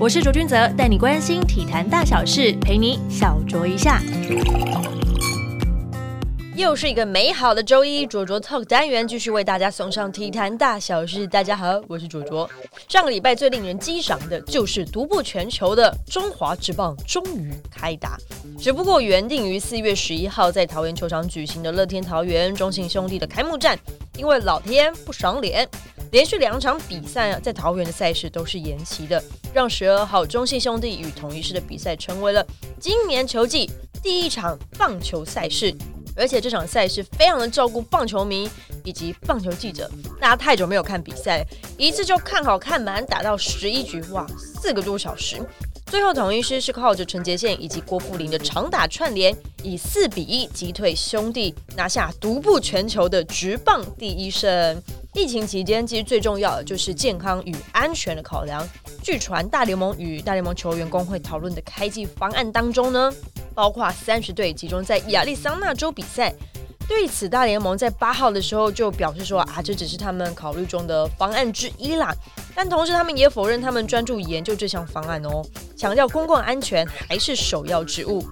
我是卓君泽，带你关心体坛大小事，陪你小酌一下。又是一个美好的周一，卓卓 Talk 单元继续为大家送上体坛大小事。大家好，我是卓卓。上个礼拜最令人激赏的就是独步全球的中华职棒终于开打，只不过原定于四月十一号在桃园球场举行的乐天桃园中信兄弟的开幕战，因为老天不赏脸，连续两场比赛啊在桃园的赛事都是延期的，让十二号中信兄弟与统一师的比赛成为了今年球季第一场棒球赛事。而且这场赛事非常的照顾棒球迷以及棒球记者，大家太久没有看比赛，一次就看好看满，打到十一局，哇，四个多小时。最后统一师是靠着陈杰宪以及郭富林的长打串联，以四比一击退兄弟，拿下独步全球的直棒第一胜。疫情期间，其实最重要的就是健康与安全的考量。据传大联盟与大联盟球员工会讨论的开季方案当中呢。包括三十队集中在亚利桑那州比赛，对此大联盟在八号的时候就表示说啊，这只是他们考虑中的方案之一啦。但同时他们也否认他们专注研究这项方案哦，强调公共安全还是首要之务。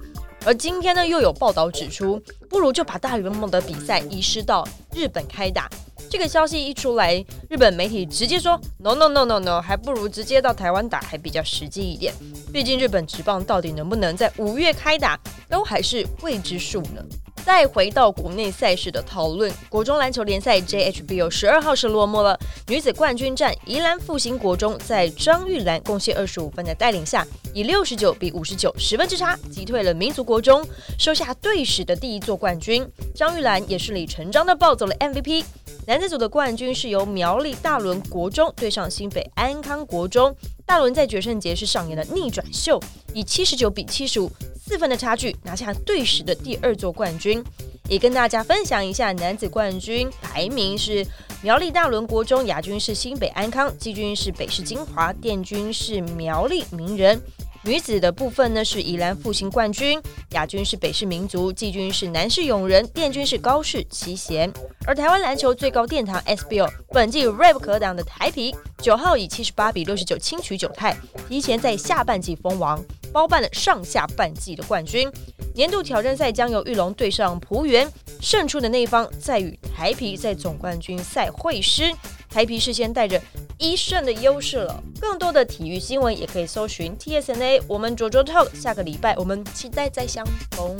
而今天呢，又有报道指出，不如就把大联盟的比赛移师到日本开打。这个消息一出来，日本媒体直接说 no no no no no，还不如直接到台湾打，还比较实际一点。毕竟日本职棒到底能不能在五月开打，都还是未知数呢。再回到国内赛事的讨论，国中篮球联赛 JHBO 十二号是落幕了，女子冠军战，宜兰复兴国中在张玉兰贡献二十五分的带领下，以六十九比五十九十分之差击退了民族国中，收下队史的第一座冠军。张玉兰也顺理成章的抱走了 MVP。男子组的冠军是由苗栗大伦国中对上新北安康国中，大伦在决胜节是上演了逆转秀，以七十九比七十五四分的差距拿下队史的第二座冠军。也跟大家分享一下男子冠军排名是苗栗大伦国中，亚军是新北安康，季军是北市金华，殿军是苗栗名人。女子的部分呢是宜兰复兴冠军，亚军是北市民族，季军是南市永仁，殿军是高市七贤。而台湾篮球最高殿堂 SBL 本季 Rap 可挡的台皮九号以七十八比六十九轻取九泰，提前在下半季封王，包办了上下半季的冠军。年度挑战赛将由玉龙对上浦原，胜出的那一方再与台皮在总冠军赛会师。台皮事先带着一胜的优势了。更多的体育新闻也可以搜寻 T S N A。我们卓卓 talk，下个礼拜我们期待再相逢。